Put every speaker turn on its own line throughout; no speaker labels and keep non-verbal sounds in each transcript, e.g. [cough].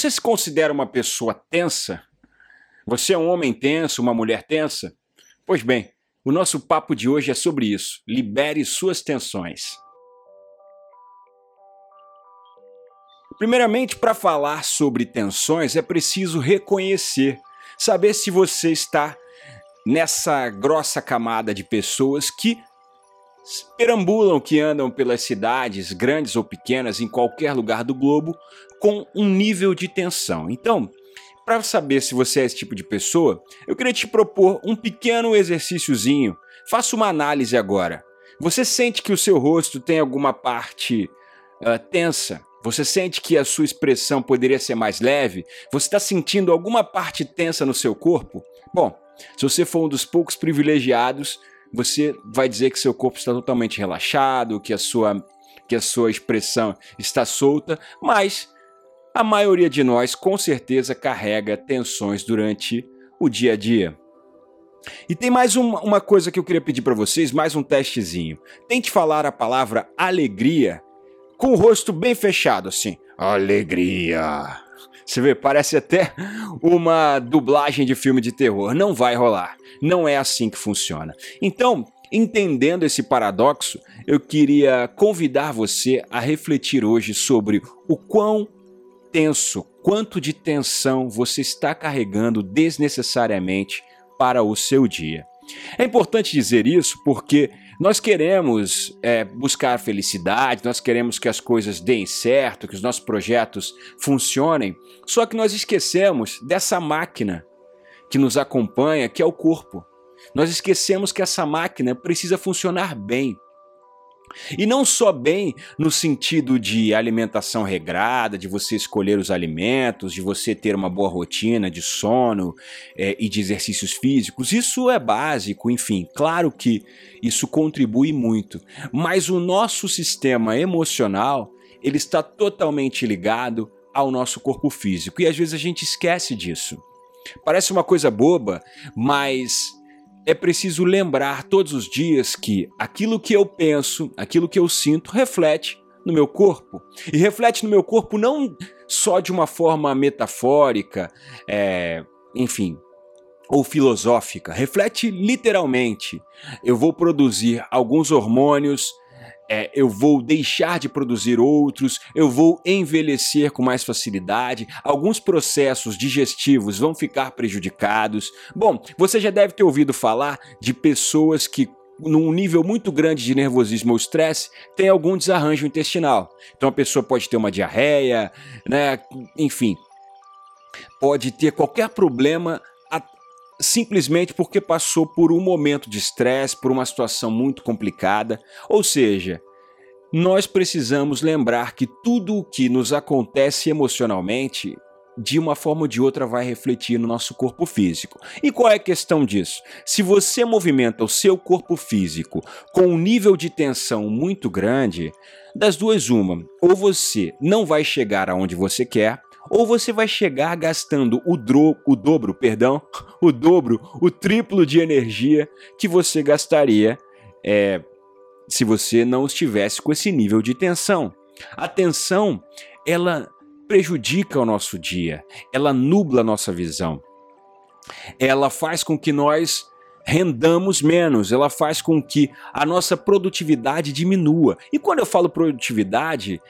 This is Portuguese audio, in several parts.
Você se considera uma pessoa tensa? Você é um homem tenso, uma mulher tensa? Pois bem, o nosso papo de hoje é sobre isso. Libere suas tensões. Primeiramente, para falar sobre tensões, é preciso reconhecer, saber se você está nessa grossa camada de pessoas que perambulam, que andam pelas cidades, grandes ou pequenas, em qualquer lugar do globo, com um nível de tensão. Então, para saber se você é esse tipo de pessoa, eu queria te propor um pequeno exercíciozinho. Faça uma análise agora. Você sente que o seu rosto tem alguma parte uh, tensa? Você sente que a sua expressão poderia ser mais leve? Você está sentindo alguma parte tensa no seu corpo? Bom, se você for um dos poucos privilegiados, você vai dizer que seu corpo está totalmente relaxado, que a sua, que a sua expressão está solta, mas a maioria de nós com certeza carrega tensões durante o dia a dia. E tem mais uma, uma coisa que eu queria pedir para vocês, mais um testezinho. Tente falar a palavra alegria com o rosto bem fechado, assim. Alegria. Você vê, parece até uma dublagem de filme de terror. Não vai rolar. Não é assim que funciona. Então, entendendo esse paradoxo, eu queria convidar você a refletir hoje sobre o quão tenso, quanto de tensão você está carregando desnecessariamente para o seu dia. É importante dizer isso porque nós queremos é, buscar felicidade, nós queremos que as coisas deem certo, que os nossos projetos funcionem, só que nós esquecemos dessa máquina que nos acompanha, que é o corpo. Nós esquecemos que essa máquina precisa funcionar bem. E não só bem no sentido de alimentação regrada, de você escolher os alimentos, de você ter uma boa rotina de sono é, e de exercícios físicos, isso é básico, enfim, claro que isso contribui muito. Mas o nosso sistema emocional, ele está totalmente ligado ao nosso corpo físico e às vezes a gente esquece disso. Parece uma coisa boba, mas é preciso lembrar todos os dias que aquilo que eu penso, aquilo que eu sinto, reflete no meu corpo. E reflete no meu corpo não só de uma forma metafórica, é, enfim, ou filosófica, reflete literalmente. Eu vou produzir alguns hormônios é, eu vou deixar de produzir outros, eu vou envelhecer com mais facilidade, alguns processos digestivos vão ficar prejudicados. Bom, você já deve ter ouvido falar de pessoas que num nível muito grande de nervosismo ou estresse, tem algum desarranjo intestinal. Então a pessoa pode ter uma diarreia, né? Enfim, pode ter qualquer problema simplesmente porque passou por um momento de estresse, por uma situação muito complicada. Ou seja, nós precisamos lembrar que tudo o que nos acontece emocionalmente, de uma forma ou de outra, vai refletir no nosso corpo físico. E qual é a questão disso? Se você movimenta o seu corpo físico com um nível de tensão muito grande, das duas, uma, ou você não vai chegar aonde você quer, ou você vai chegar gastando o, dro, o dobro, perdão, [laughs] o dobro, o triplo de energia que você gastaria é, se você não estivesse com esse nível de tensão. A tensão, ela prejudica o nosso dia, ela nubla a nossa visão. Ela faz com que nós rendamos menos, ela faz com que a nossa produtividade diminua. E quando eu falo produtividade,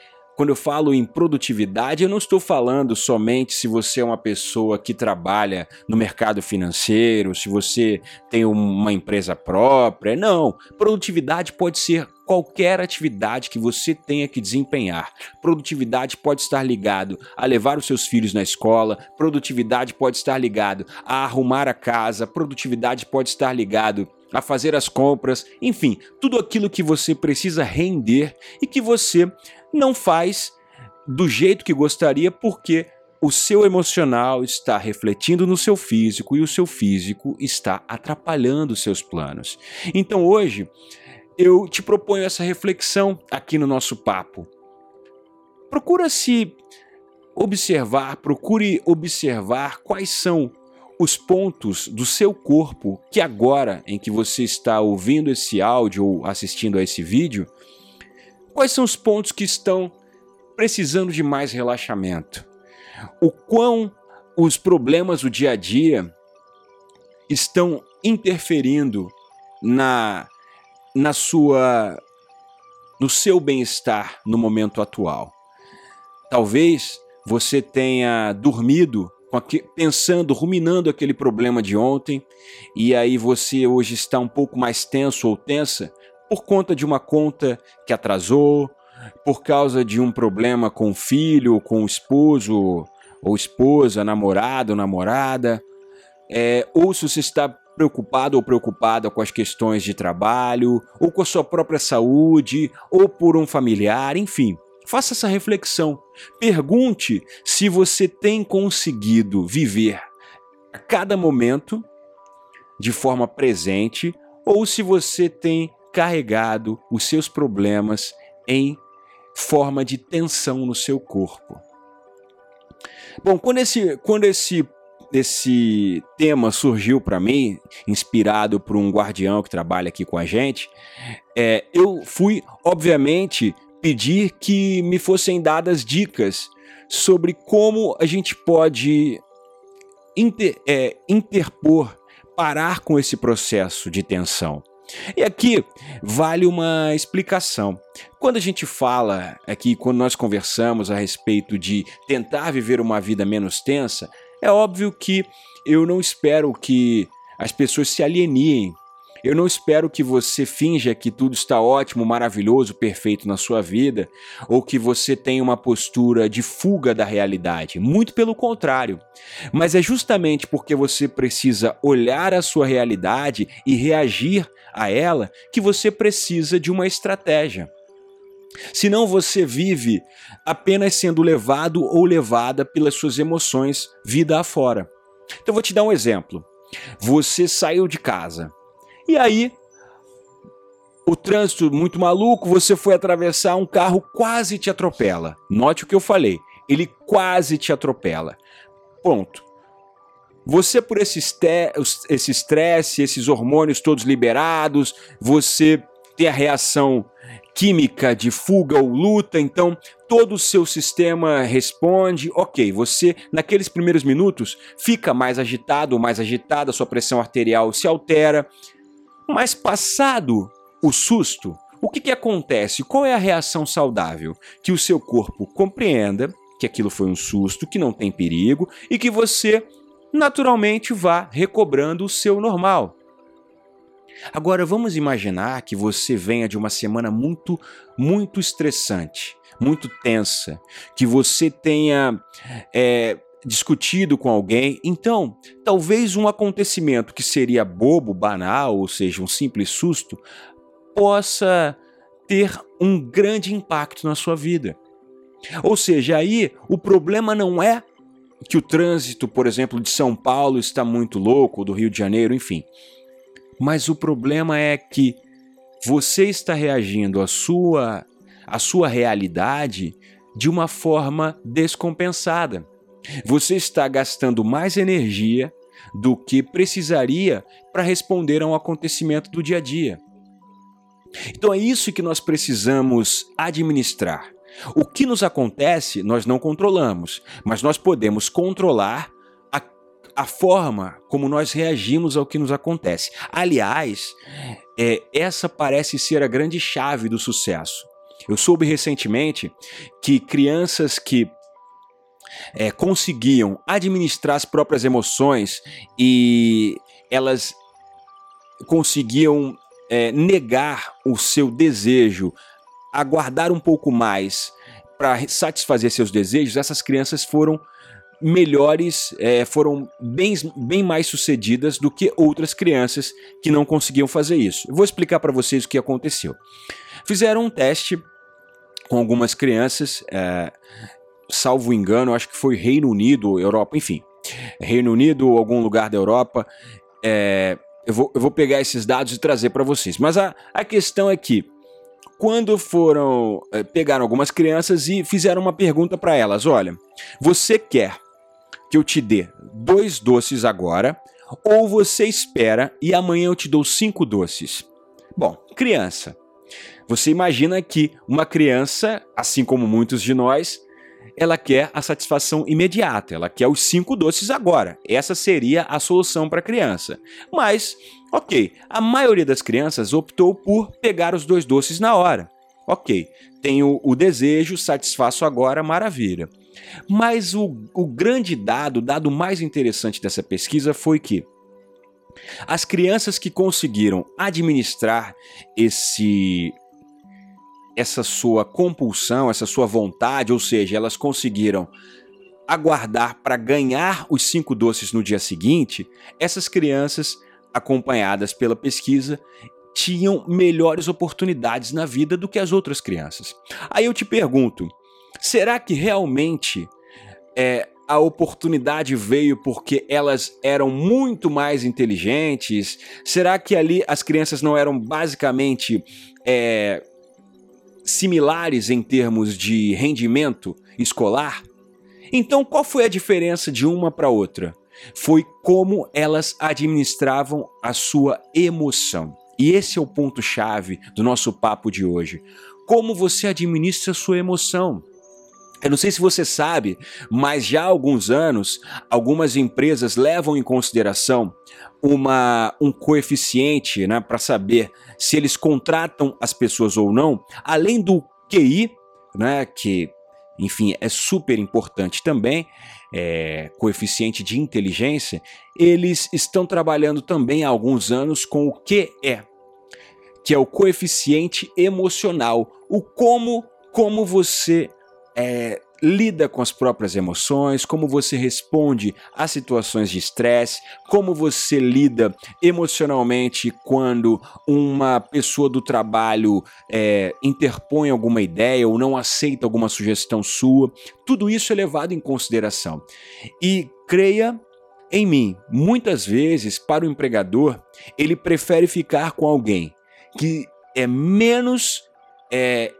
quando eu falo em produtividade, eu não estou falando somente se você é uma pessoa que trabalha no mercado financeiro, se você tem uma empresa própria. Não. Produtividade pode ser qualquer atividade que você tenha que desempenhar. Produtividade pode estar ligado a levar os seus filhos na escola, produtividade pode estar ligado a arrumar a casa, produtividade pode estar ligado a fazer as compras, enfim, tudo aquilo que você precisa render e que você não faz do jeito que gostaria porque o seu emocional está refletindo no seu físico e o seu físico está atrapalhando os seus planos. Então hoje eu te proponho essa reflexão aqui no nosso papo. Procura se observar, procure observar quais são os pontos do seu corpo que agora em que você está ouvindo esse áudio ou assistindo a esse vídeo, Quais são os pontos que estão precisando de mais relaxamento? o quão os problemas do dia a dia estão interferindo na, na sua no seu bem-estar no momento atual. Talvez você tenha dormido pensando, ruminando aquele problema de ontem, e aí você hoje está um pouco mais tenso ou tensa por conta de uma conta que atrasou, por causa de um problema com o filho, com o esposo ou esposa, namorado ou namorada, é, ou se você está preocupado ou preocupada com as questões de trabalho, ou com a sua própria saúde, ou por um familiar, enfim. Faça essa reflexão. Pergunte se você tem conseguido viver a cada momento de forma presente ou se você tem carregado os seus problemas em forma de tensão no seu corpo. Bom, quando esse, quando esse, esse tema surgiu para mim, inspirado por um guardião que trabalha aqui com a gente, é, eu fui, obviamente, pedir que me fossem dadas dicas sobre como a gente pode inter, é, interpor, parar com esse processo de tensão. E aqui vale uma explicação. Quando a gente fala aqui, quando nós conversamos a respeito de tentar viver uma vida menos tensa, é óbvio que eu não espero que as pessoas se alienem eu não espero que você finja que tudo está ótimo, maravilhoso, perfeito na sua vida, ou que você tenha uma postura de fuga da realidade. Muito pelo contrário. Mas é justamente porque você precisa olhar a sua realidade e reagir a ela que você precisa de uma estratégia. Senão você vive apenas sendo levado ou levada pelas suas emoções vida afora. Então vou te dar um exemplo. Você saiu de casa, e aí, o trânsito muito maluco, você foi atravessar, um carro quase te atropela. Note o que eu falei, ele quase te atropela. Ponto. Você, por esse estresse, esses hormônios todos liberados, você tem a reação química de fuga ou luta, então todo o seu sistema responde, ok, você naqueles primeiros minutos fica mais agitado ou mais agitada, sua pressão arterial se altera, mas passado o susto, o que, que acontece? Qual é a reação saudável? Que o seu corpo compreenda que aquilo foi um susto, que não tem perigo e que você naturalmente vá recobrando o seu normal. Agora vamos imaginar que você venha de uma semana muito, muito estressante, muito tensa, que você tenha é, discutido com alguém. Então, talvez um acontecimento que seria bobo, banal, ou seja, um simples susto, possa ter um grande impacto na sua vida. Ou seja, aí o problema não é que o trânsito, por exemplo, de São Paulo está muito louco, do Rio de Janeiro, enfim. Mas o problema é que você está reagindo à sua, à sua realidade de uma forma descompensada. Você está gastando mais energia do que precisaria para responder a um acontecimento do dia a dia. Então é isso que nós precisamos administrar. O que nos acontece, nós não controlamos, mas nós podemos controlar a, a forma como nós reagimos ao que nos acontece. Aliás, é, essa parece ser a grande chave do sucesso. Eu soube recentemente que crianças que é, conseguiam administrar as próprias emoções e elas conseguiam é, negar o seu desejo, aguardar um pouco mais para satisfazer seus desejos, essas crianças foram melhores, é, foram bem, bem mais sucedidas do que outras crianças que não conseguiam fazer isso. Eu vou explicar para vocês o que aconteceu. Fizeram um teste com algumas crianças é, salvo engano, acho que foi Reino Unido, Europa, enfim. Reino Unido ou algum lugar da Europa. É, eu, vou, eu vou pegar esses dados e trazer para vocês. Mas a, a questão é que, quando foram. É, pegaram algumas crianças e fizeram uma pergunta para elas: olha, você quer que eu te dê dois doces agora, ou você espera e amanhã eu te dou cinco doces? Bom, criança. Você imagina que uma criança, assim como muitos de nós, ela quer a satisfação imediata, ela quer os cinco doces agora. Essa seria a solução para a criança. Mas, ok, a maioria das crianças optou por pegar os dois doces na hora. Ok, tenho o desejo, satisfaço agora, maravilha. Mas o, o grande dado, o dado mais interessante dessa pesquisa foi que as crianças que conseguiram administrar esse essa sua compulsão, essa sua vontade, ou seja, elas conseguiram aguardar para ganhar os cinco doces no dia seguinte, essas crianças, acompanhadas pela pesquisa, tinham melhores oportunidades na vida do que as outras crianças. Aí eu te pergunto, será que realmente é, a oportunidade veio porque elas eram muito mais inteligentes? Será que ali as crianças não eram basicamente é, similares em termos de rendimento escolar? Então, qual foi a diferença de uma para outra? Foi como elas administravam a sua emoção. E esse é o ponto-chave do nosso papo de hoje. Como você administra a sua emoção? Eu não sei se você sabe, mas já há alguns anos, algumas empresas levam em consideração uma, um coeficiente né, para saber se eles contratam as pessoas ou não, além do QI, né, que, enfim, é super importante também, é, coeficiente de inteligência, eles estão trabalhando também há alguns anos com o QE, que é o coeficiente emocional, o como, como você é, lida com as próprias emoções, como você responde a situações de estresse, como você lida emocionalmente quando uma pessoa do trabalho é, interpõe alguma ideia ou não aceita alguma sugestão sua. Tudo isso é levado em consideração. E creia em mim, muitas vezes, para o empregador, ele prefere ficar com alguém que é menos é,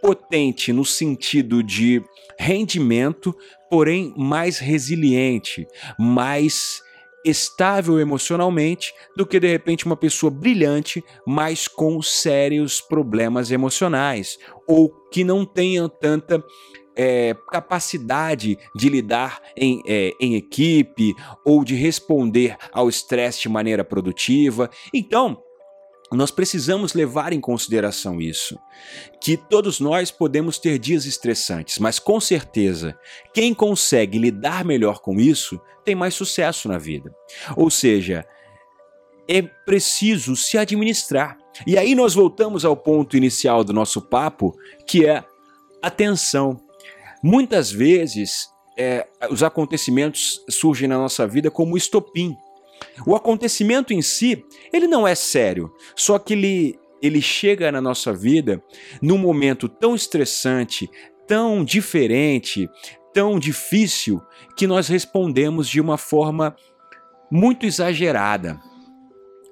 potente no sentido de rendimento, porém mais resiliente, mais estável emocionalmente do que de repente uma pessoa brilhante, mas com sérios problemas emocionais ou que não tenha tanta é, capacidade de lidar em, é, em equipe ou de responder ao estresse de maneira produtiva. Então, nós precisamos levar em consideração isso, que todos nós podemos ter dias estressantes, mas com certeza, quem consegue lidar melhor com isso tem mais sucesso na vida. Ou seja, é preciso se administrar. E aí nós voltamos ao ponto inicial do nosso papo, que é atenção. Muitas vezes é, os acontecimentos surgem na nossa vida como estopim o acontecimento em si, ele não é sério, só que ele, ele chega na nossa vida num momento tão estressante, tão diferente, tão difícil, que nós respondemos de uma forma muito exagerada.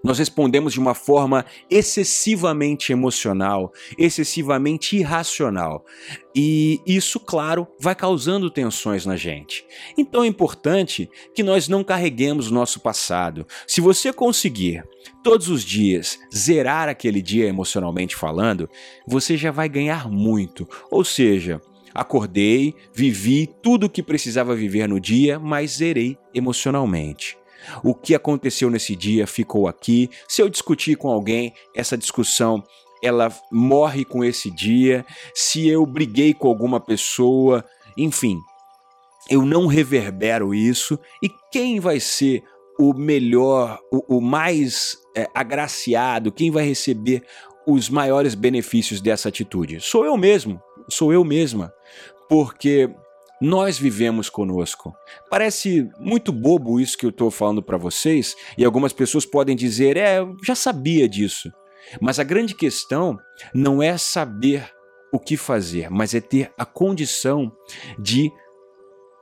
Nós respondemos de uma forma excessivamente emocional, excessivamente irracional. E isso, claro, vai causando tensões na gente. Então é importante que nós não carreguemos o nosso passado. Se você conseguir todos os dias zerar aquele dia emocionalmente falando, você já vai ganhar muito. Ou seja, acordei, vivi tudo o que precisava viver no dia, mas zerei emocionalmente. O que aconteceu nesse dia ficou aqui. Se eu discutir com alguém, essa discussão ela morre com esse dia. Se eu briguei com alguma pessoa, enfim, eu não reverbero isso. E quem vai ser o melhor, o, o mais é, agraciado, quem vai receber os maiores benefícios dessa atitude? Sou eu mesmo, sou eu mesma. Porque nós vivemos conosco. Parece muito bobo isso que eu estou falando para vocês, e algumas pessoas podem dizer: é, eu já sabia disso. Mas a grande questão não é saber o que fazer, mas é ter a condição de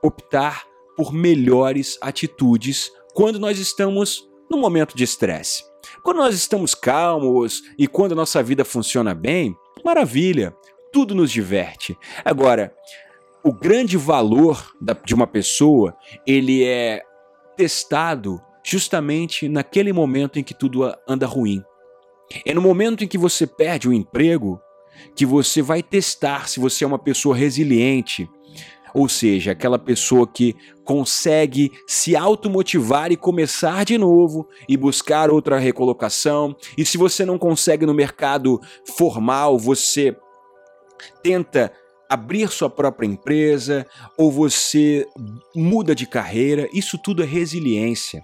optar por melhores atitudes quando nós estamos no momento de estresse. Quando nós estamos calmos e quando a nossa vida funciona bem, maravilha, tudo nos diverte. Agora, o grande valor da, de uma pessoa, ele é testado justamente naquele momento em que tudo anda ruim. É no momento em que você perde o emprego que você vai testar se você é uma pessoa resiliente, ou seja, aquela pessoa que consegue se automotivar e começar de novo e buscar outra recolocação. E se você não consegue no mercado formal, você tenta abrir sua própria empresa ou você muda de carreira. Isso tudo é resiliência.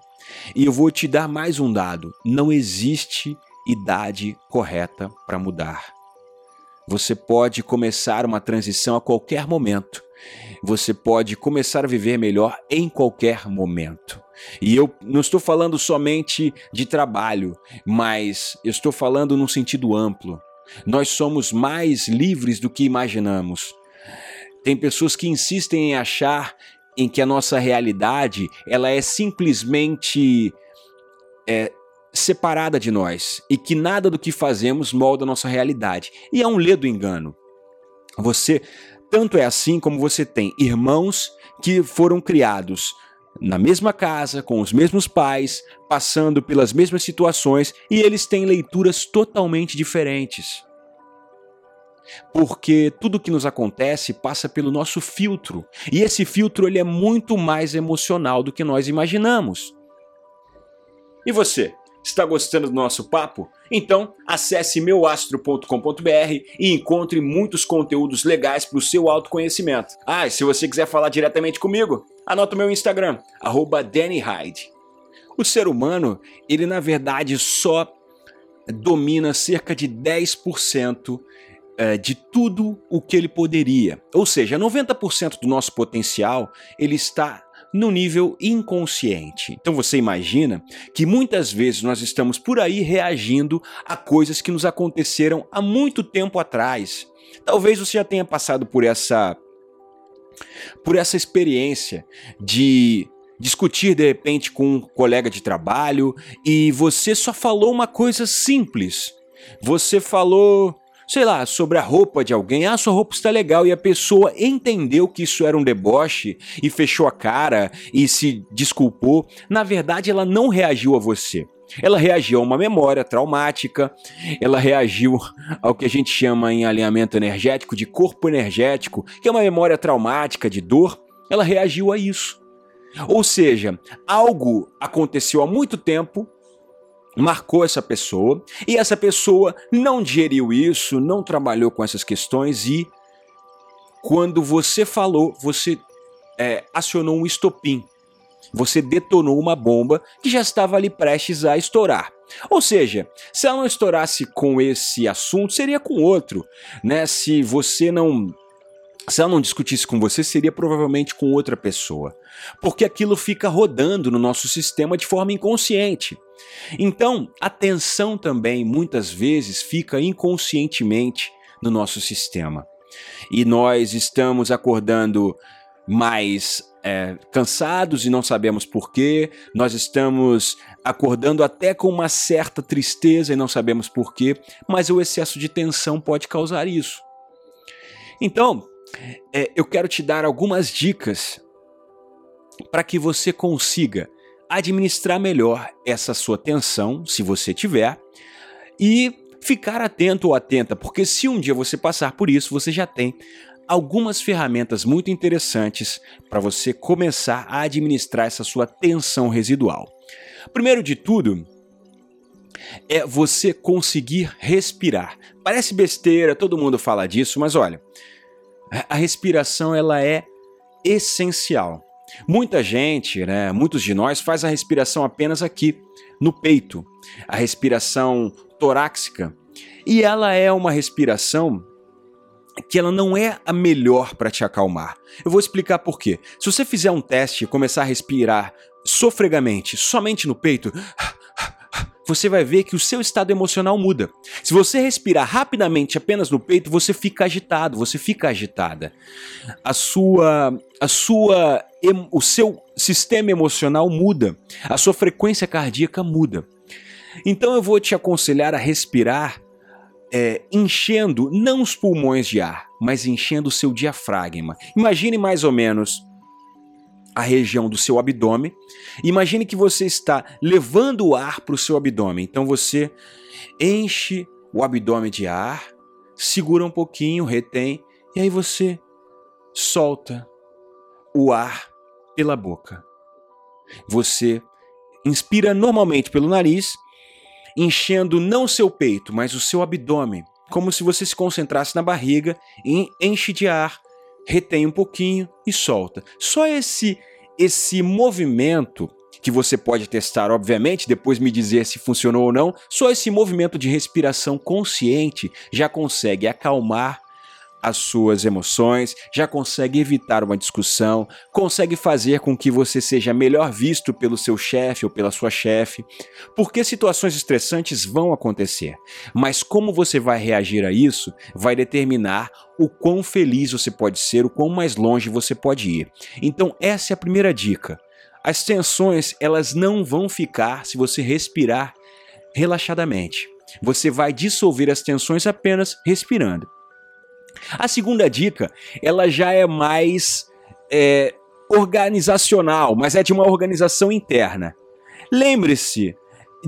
E eu vou te dar mais um dado: não existe idade correta para mudar. Você pode começar uma transição a qualquer momento. Você pode começar a viver melhor em qualquer momento. E eu não estou falando somente de trabalho, mas eu estou falando num sentido amplo. Nós somos mais livres do que imaginamos. Tem pessoas que insistem em achar em que a nossa realidade ela é simplesmente é, separada de nós e que nada do que fazemos molda a nossa realidade. E é um ledo engano. Você tanto é assim como você tem irmãos que foram criados na mesma casa, com os mesmos pais, passando pelas mesmas situações e eles têm leituras totalmente diferentes. Porque tudo que nos acontece passa pelo nosso filtro, e esse filtro ele é muito mais emocional do que nós imaginamos. E você? Está gostando do nosso papo? Então acesse meuastro.com.br e encontre muitos conteúdos legais para o seu autoconhecimento. Ah, e se você quiser falar diretamente comigo, anota o meu Instagram, DannyHyde. O ser humano, ele na verdade só domina cerca de 10% eh, de tudo o que ele poderia. Ou seja, 90% do nosso potencial ele está no nível inconsciente. Então você imagina que muitas vezes nós estamos por aí reagindo a coisas que nos aconteceram há muito tempo atrás. Talvez você já tenha passado por essa por essa experiência de discutir de repente com um colega de trabalho e você só falou uma coisa simples. Você falou sei lá, sobre a roupa de alguém. Ah, sua roupa está legal. E a pessoa entendeu que isso era um deboche e fechou a cara e se desculpou. Na verdade, ela não reagiu a você. Ela reagiu a uma memória traumática, ela reagiu ao que a gente chama em alinhamento energético de corpo energético, que é uma memória traumática de dor. Ela reagiu a isso. Ou seja, algo aconteceu há muito tempo marcou essa pessoa e essa pessoa não digeriu isso, não trabalhou com essas questões e quando você falou, você é, acionou um estopim. Você detonou uma bomba que já estava ali prestes a estourar. Ou seja, se ela não estourasse com esse assunto, seria com outro, né? Se você não se ela não discutisse com você, seria provavelmente com outra pessoa. Porque aquilo fica rodando no nosso sistema de forma inconsciente. Então, a tensão também muitas vezes fica inconscientemente no nosso sistema. E nós estamos acordando mais é, cansados e não sabemos porquê, nós estamos acordando até com uma certa tristeza e não sabemos porquê, mas o excesso de tensão pode causar isso. Então, é, eu quero te dar algumas dicas para que você consiga administrar melhor essa sua tensão, se você tiver, e ficar atento ou atenta, porque se um dia você passar por isso, você já tem algumas ferramentas muito interessantes para você começar a administrar essa sua tensão residual. Primeiro de tudo, é você conseguir respirar. Parece besteira, todo mundo fala disso, mas olha, a respiração ela é essencial. Muita gente, né, muitos de nós faz a respiração apenas aqui no peito, a respiração torácica, e ela é uma respiração que ela não é a melhor para te acalmar. Eu vou explicar por quê. Se você fizer um teste e começar a respirar sofregamente somente no peito, você vai ver que o seu estado emocional muda. Se você respirar rapidamente apenas no peito, você fica agitado, você fica agitada. A sua a sua o seu sistema emocional muda, a sua frequência cardíaca muda. Então eu vou te aconselhar a respirar é, enchendo não os pulmões de ar, mas enchendo o seu diafragma. Imagine mais ou menos a região do seu abdômen. Imagine que você está levando o ar para o seu abdômen. Então você enche o abdômen de ar, segura um pouquinho, retém, e aí você solta o ar pela boca. Você inspira normalmente pelo nariz, enchendo não o seu peito, mas o seu abdômen, como se você se concentrasse na barriga, e enche de ar, retém um pouquinho e solta. Só esse esse movimento que você pode testar, obviamente, depois me dizer se funcionou ou não, só esse movimento de respiração consciente já consegue acalmar as suas emoções, já consegue evitar uma discussão, consegue fazer com que você seja melhor visto pelo seu chefe ou pela sua chefe, porque situações estressantes vão acontecer, mas como você vai reagir a isso vai determinar o quão feliz você pode ser, o quão mais longe você pode ir. Então, essa é a primeira dica. As tensões, elas não vão ficar se você respirar relaxadamente. Você vai dissolver as tensões apenas respirando. A segunda dica, ela já é mais é, organizacional, mas é de uma organização interna. Lembre-se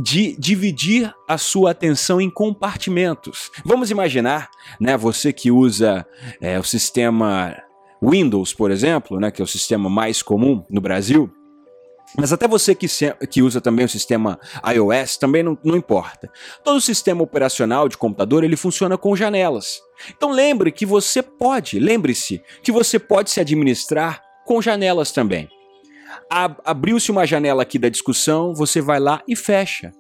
de dividir a sua atenção em compartimentos. Vamos imaginar, né, você que usa é, o sistema Windows, por exemplo, né, que é o sistema mais comum no Brasil, mas até você que, se, que usa também o sistema iOS, também não, não importa. Todo sistema operacional de computador ele funciona com janelas. Então lembre que você pode, lembre-se que você pode se administrar com janelas também. Abriu-se uma janela aqui da discussão, você vai lá e fecha.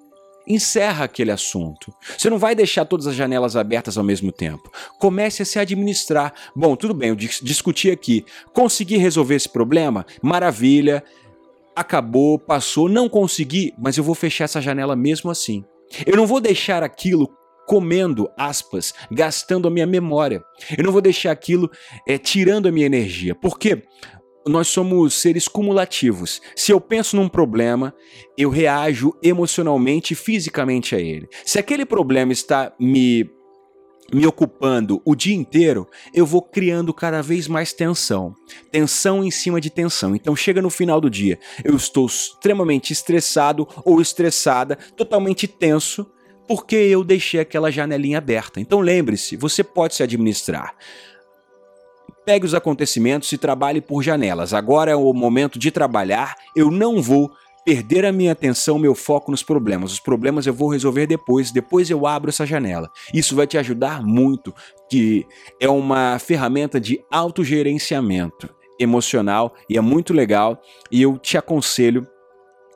Encerra aquele assunto. Você não vai deixar todas as janelas abertas ao mesmo tempo. Comece a se administrar. Bom, tudo bem, eu discuti aqui. Consegui resolver esse problema? Maravilha acabou, passou, não consegui, mas eu vou fechar essa janela mesmo assim. Eu não vou deixar aquilo comendo, aspas, gastando a minha memória. Eu não vou deixar aquilo é, tirando a minha energia. Porque nós somos seres cumulativos. Se eu penso num problema, eu reajo emocionalmente e fisicamente a ele. Se aquele problema está me me ocupando o dia inteiro, eu vou criando cada vez mais tensão. Tensão em cima de tensão. Então chega no final do dia, eu estou extremamente estressado ou estressada, totalmente tenso, porque eu deixei aquela janelinha aberta. Então lembre-se, você pode se administrar. Pegue os acontecimentos e trabalhe por janelas. Agora é o momento de trabalhar. Eu não vou perder a minha atenção, meu foco nos problemas. Os problemas eu vou resolver depois, depois eu abro essa janela. Isso vai te ajudar muito, que é uma ferramenta de autogerenciamento emocional e é muito legal e eu te aconselho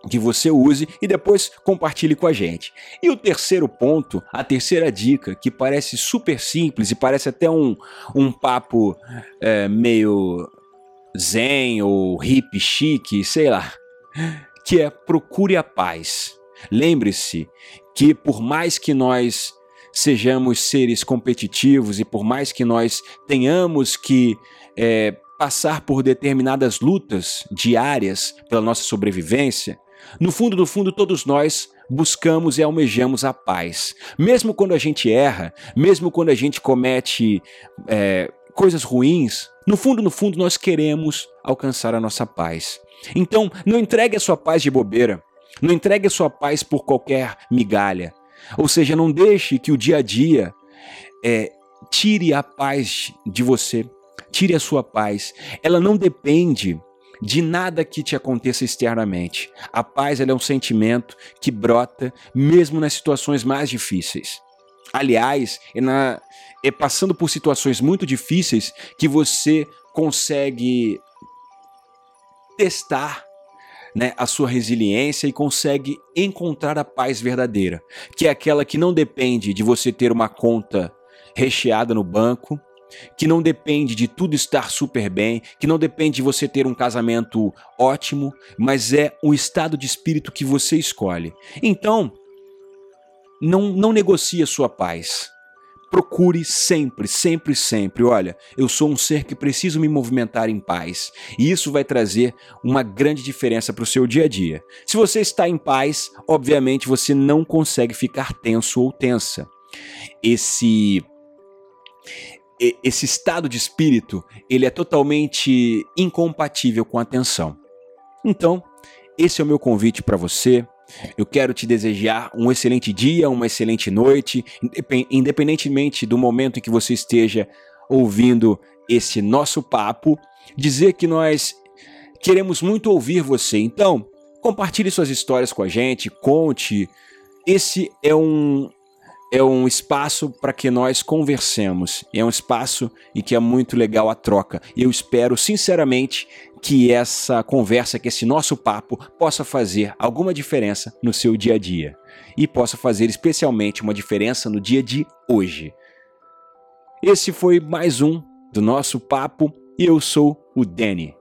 que você use e depois compartilhe com a gente. E o terceiro ponto, a terceira dica, que parece super simples e parece até um, um papo é, meio zen ou hippie chique, sei lá que é procure a paz. Lembre-se que por mais que nós sejamos seres competitivos e por mais que nós tenhamos que é, passar por determinadas lutas diárias pela nossa sobrevivência, no fundo do fundo todos nós buscamos e almejamos a paz. Mesmo quando a gente erra, mesmo quando a gente comete é, coisas ruins, no fundo, no fundo, nós queremos alcançar a nossa paz. Então, não entregue a sua paz de bobeira. Não entregue a sua paz por qualquer migalha. Ou seja, não deixe que o dia a dia é, tire a paz de você, tire a sua paz. Ela não depende de nada que te aconteça externamente. A paz é um sentimento que brota mesmo nas situações mais difíceis. Aliás, é, na, é passando por situações muito difíceis que você consegue testar né, a sua resiliência e consegue encontrar a paz verdadeira, que é aquela que não depende de você ter uma conta recheada no banco, que não depende de tudo estar super bem, que não depende de você ter um casamento ótimo, mas é o estado de espírito que você escolhe. Então, não, não negocie a sua paz. Procure sempre, sempre, sempre. Olha, eu sou um ser que preciso me movimentar em paz. E isso vai trazer uma grande diferença para o seu dia a dia. Se você está em paz, obviamente você não consegue ficar tenso ou tensa. Esse esse estado de espírito, ele é totalmente incompatível com a tensão. Então, esse é o meu convite para você. Eu quero te desejar um excelente dia, uma excelente noite, independentemente do momento em que você esteja ouvindo esse nosso papo, dizer que nós Queremos muito ouvir você, então compartilhe suas histórias com a gente, conte. Esse é um é um espaço para que nós conversemos. É um espaço em que é muito legal a troca. Eu espero sinceramente que essa conversa, que esse nosso papo possa fazer alguma diferença no seu dia a dia e possa fazer especialmente uma diferença no dia de hoje. Esse foi mais um do nosso papo e eu sou o Danny.